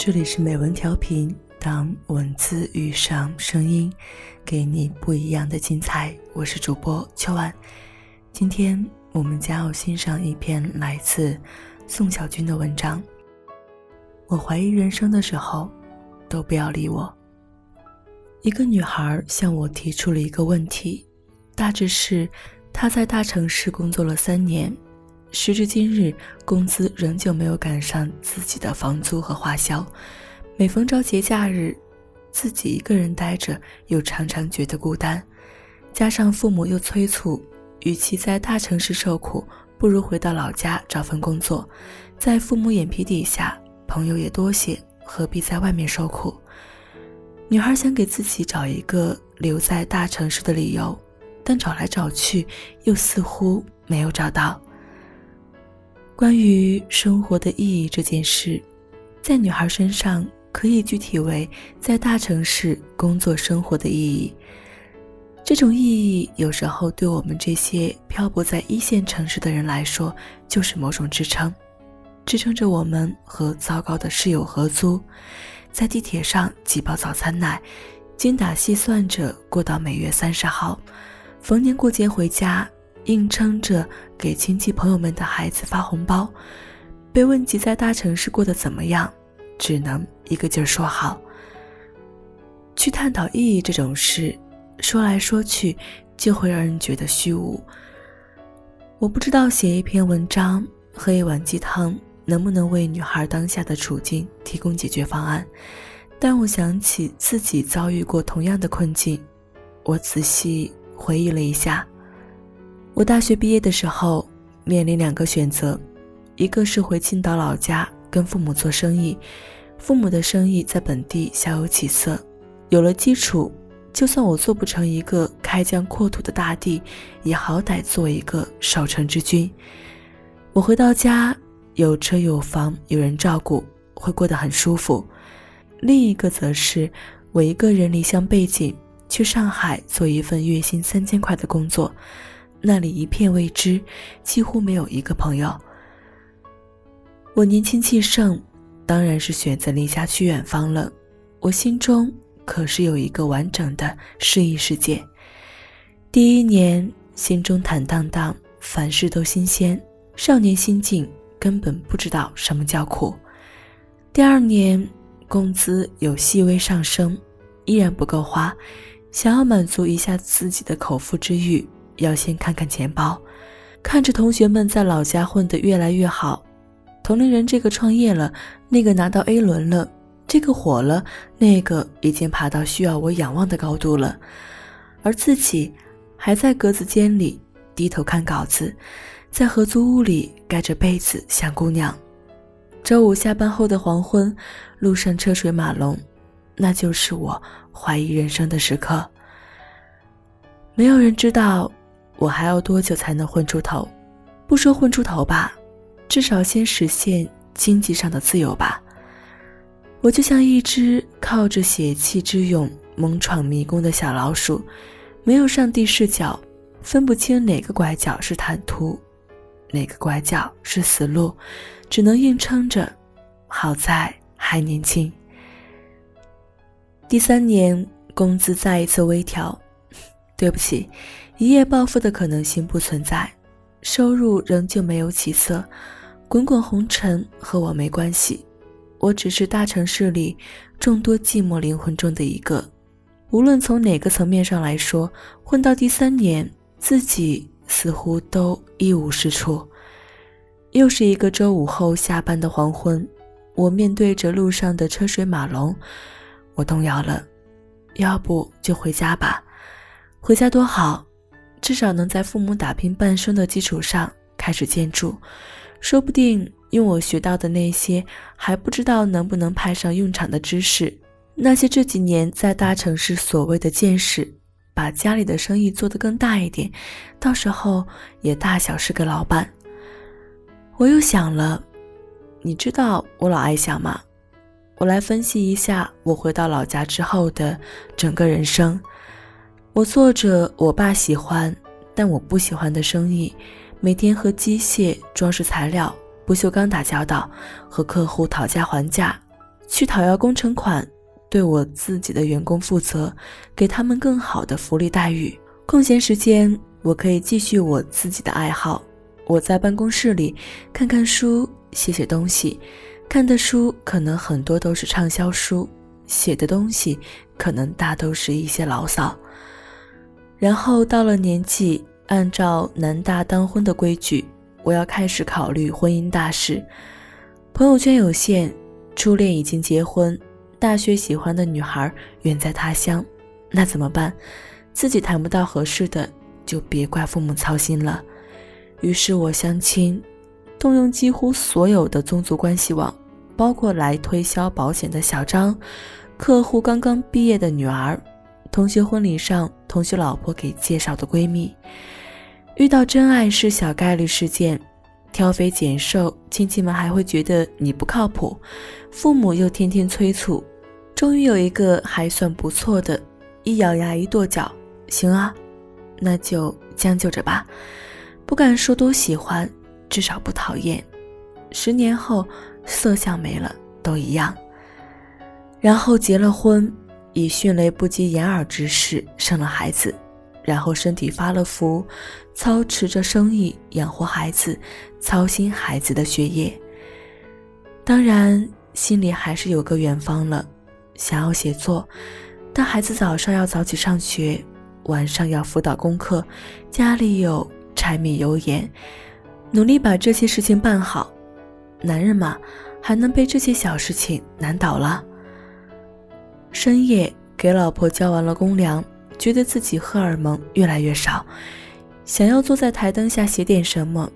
这里是美文调频，当文字遇上声音，给你不一样的精彩。我是主播秋晚，今天我们将要欣赏一篇来自宋小军的文章。我怀疑人生的时候，都不要理我。一个女孩向我提出了一个问题，大致是她在大城市工作了三年。时至今日，工资仍旧没有赶上自己的房租和花销。每逢着节假日，自己一个人待着，又常常觉得孤单。加上父母又催促，与其在大城市受苦，不如回到老家找份工作。在父母眼皮底下，朋友也多些，何必在外面受苦？女孩想给自己找一个留在大城市的理由，但找来找去，又似乎没有找到。关于生活的意义这件事，在女孩身上可以具体为在大城市工作生活的意义。这种意义有时候对我们这些漂泊在一线城市的人来说，就是某种支撑，支撑着我们和糟糕的室友合租，在地铁上挤爆早餐奶，精打细算着过到每月三十号，逢年过节回家。硬撑着给亲戚朋友们的孩子发红包，被问及在大城市过得怎么样，只能一个劲儿说好。去探讨意义这种事，说来说去就会让人觉得虚无。我不知道写一篇文章、喝一碗鸡汤能不能为女孩当下的处境提供解决方案，但我想起自己遭遇过同样的困境，我仔细回忆了一下。我大学毕业的时候，面临两个选择，一个是回青岛老家跟父母做生意，父母的生意在本地小有起色，有了基础，就算我做不成一个开疆扩土的大帝，也好歹做一个守城之君。我回到家，有车有房，有人照顾，会过得很舒服。另一个则是我一个人离乡背井，去上海做一份月薪三千块的工作。那里一片未知，几乎没有一个朋友。我年轻气盛，当然是选择离家去远方了。我心中可是有一个完整的诗意世界。第一年，心中坦荡荡，凡事都新鲜，少年心境，根本不知道什么叫苦。第二年，工资有细微上升，依然不够花，想要满足一下自己的口腹之欲。要先看看钱包，看着同学们在老家混得越来越好，同龄人这个创业了，那个拿到 A 轮了，这个火了，那个已经爬到需要我仰望的高度了，而自己还在格子间里低头看稿子，在合租屋里盖着被子想姑娘。周五下班后的黄昏，路上车水马龙，那就是我怀疑人生的时刻。没有人知道。我还要多久才能混出头？不说混出头吧，至少先实现经济上的自由吧。我就像一只靠着血气之勇猛闯迷宫的小老鼠，没有上帝视角，分不清哪个拐角是坦途，哪个拐角是死路，只能硬撑着。好在还年轻。第三年，工资再一次微调。对不起。一夜暴富的可能性不存在，收入仍旧没有起色，滚滚红尘和我没关系，我只是大城市里众多寂寞灵魂中的一个。无论从哪个层面上来说，混到第三年，自己似乎都一无是处。又是一个周五后下班的黄昏，我面对着路上的车水马龙，我动摇了，要不就回家吧，回家多好。至少能在父母打拼半生的基础上开始建筑，说不定用我学到的那些还不知道能不能派上用场的知识，那些这几年在大城市所谓的见识，把家里的生意做得更大一点，到时候也大小是个老板。我又想了，你知道我老爱想吗？我来分析一下我回到老家之后的整个人生。我做着我爸喜欢但我不喜欢的生意，每天和机械、装饰材料、不锈钢打交道，和客户讨价还价，去讨要工程款，对我自己的员工负责，给他们更好的福利待遇。空闲时间，我可以继续我自己的爱好。我在办公室里看看书，写写东西。看的书可能很多都是畅销书，写的东西可能大都是一些牢骚。然后到了年纪，按照男大当婚的规矩，我要开始考虑婚姻大事。朋友圈有限，初恋已经结婚，大学喜欢的女孩远在他乡，那怎么办？自己谈不到合适的，就别怪父母操心了。于是我相亲，动用几乎所有的宗族关系网，包括来推销保险的小张，客户刚刚毕业的女儿。同学婚礼上，同学老婆给介绍的闺蜜，遇到真爱是小概率事件，挑肥拣瘦，亲戚们还会觉得你不靠谱，父母又天天催促，终于有一个还算不错的，一咬牙一跺脚，行啊，那就将就着吧，不敢说多喜欢，至少不讨厌。十年后，色相没了都一样，然后结了婚。以迅雷不及掩耳之势生了孩子，然后身体发了福，操持着生意养活孩子，操心孩子的学业。当然，心里还是有个远方了，想要写作，但孩子早上要早起上学，晚上要辅导功课，家里有柴米油盐，努力把这些事情办好。男人嘛，还能被这些小事情难倒了？深夜给老婆交完了公粮，觉得自己荷尔蒙越来越少，想要坐在台灯下写点什么，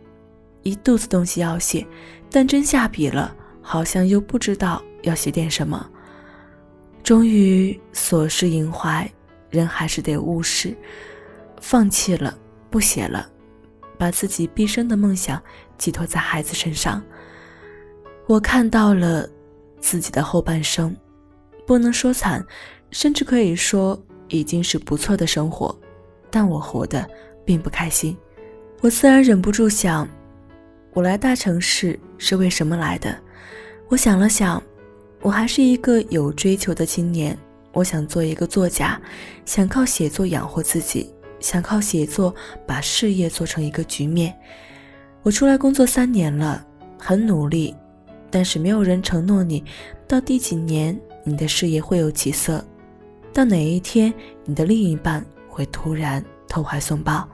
一肚子东西要写，但真下笔了，好像又不知道要写点什么。终于琐事萦怀，人还是得务实，放弃了，不写了，把自己毕生的梦想寄托在孩子身上。我看到了自己的后半生。不能说惨，甚至可以说已经是不错的生活，但我活得并不开心。我自然忍不住想，我来大城市是为什么来的？我想了想，我还是一个有追求的青年，我想做一个作家，想靠写作养活自己，想靠写作把事业做成一个局面。我出来工作三年了，很努力，但是没有人承诺你到第几年。你的事业会有起色，到哪一天你的另一半会突然投怀送抱？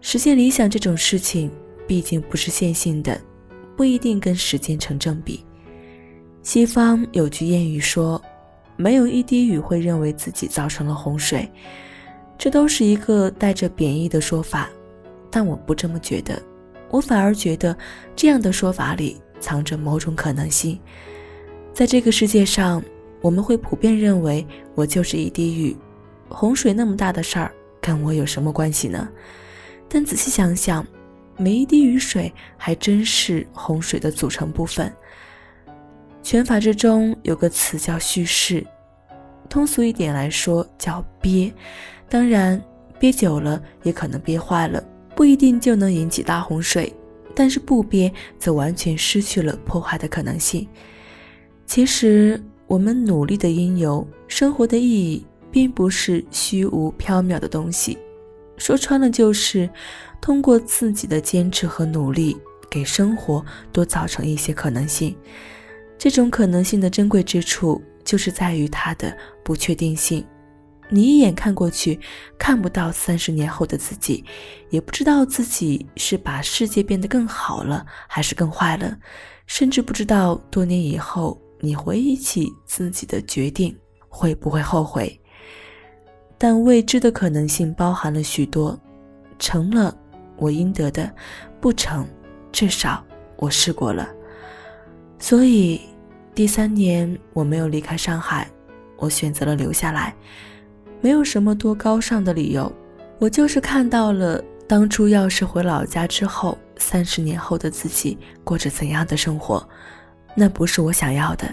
实现理想这种事情，毕竟不是线性的，不一定跟时间成正比。西方有句谚语说：“没有一滴雨会认为自己造成了洪水。”这都是一个带着贬义的说法，但我不这么觉得，我反而觉得这样的说法里藏着某种可能性。在这个世界上，我们会普遍认为我就是一滴雨，洪水那么大的事儿跟我有什么关系呢？但仔细想想，每一滴雨水还真是洪水的组成部分。拳法之中有个词叫蓄势，通俗一点来说叫憋。当然，憋久了也可能憋坏了，不一定就能引起大洪水。但是不憋，则完全失去了破坏的可能性。其实，我们努力的因由，生活的意义，并不是虚无缥缈的东西。说穿了，就是通过自己的坚持和努力，给生活多造成一些可能性。这种可能性的珍贵之处，就是在于它的不确定性。你一眼看过去，看不到三十年后的自己，也不知道自己是把世界变得更好了，还是更坏了，甚至不知道多年以后。你回忆起自己的决定，会不会后悔？但未知的可能性包含了许多，成了我应得的，不成，至少我试过了。所以第三年我没有离开上海，我选择了留下来，没有什么多高尚的理由，我就是看到了当初要是回老家之后，三十年后的自己过着怎样的生活。那不是我想要的。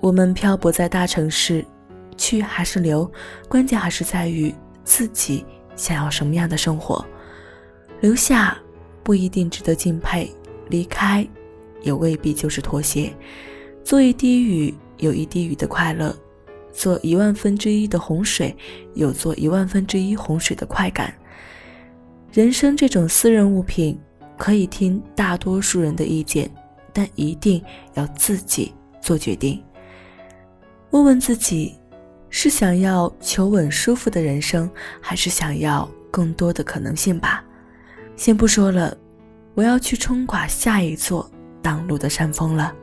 我们漂泊在大城市，去还是留，关键还是在于自己想要什么样的生活。留下不一定值得敬佩，离开也未必就是妥协。做一滴雨，有一滴雨的快乐；做一万分之一的洪水，有做一万分之一洪水的快感。人生这种私人物品，可以听大多数人的意见，但一定要自己做决定。问问自己，是想要求稳舒服的人生，还是想要更多的可能性吧？先不说了，我要去冲垮下一座挡路的山峰了。